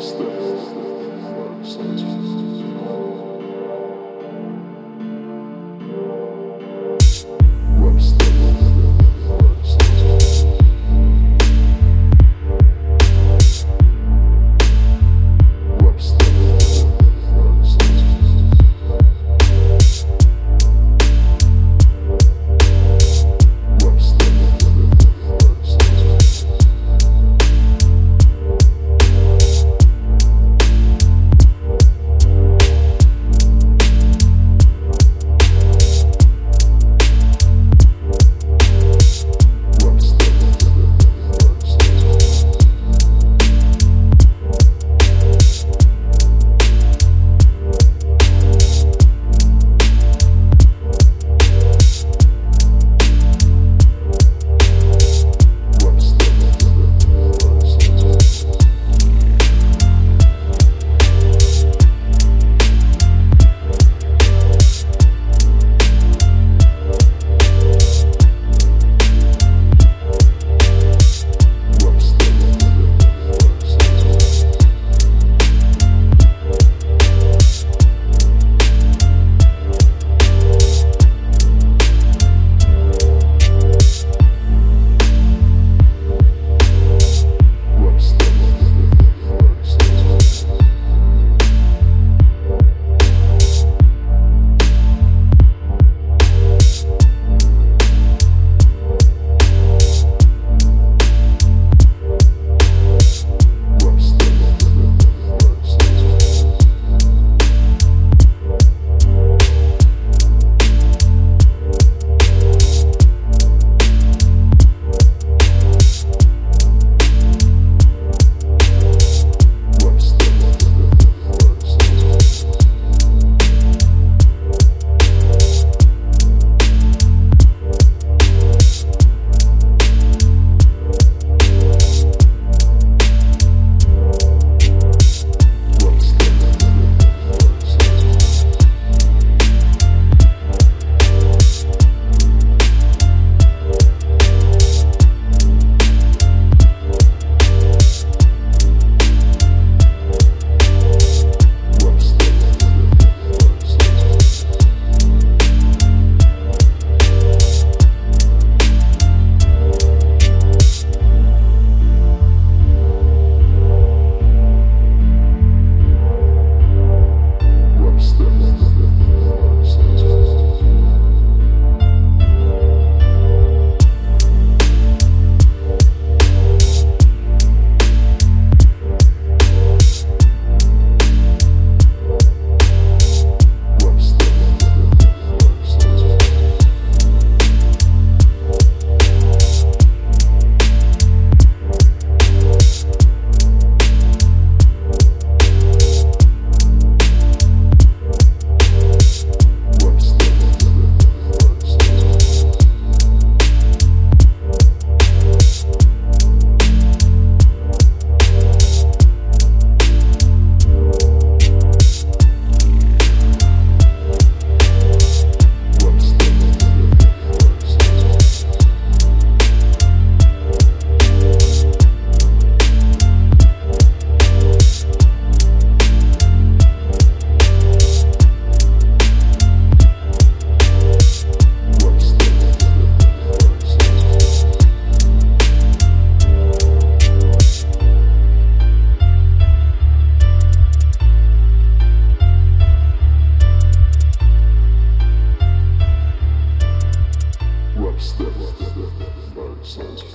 step, step, step, 神权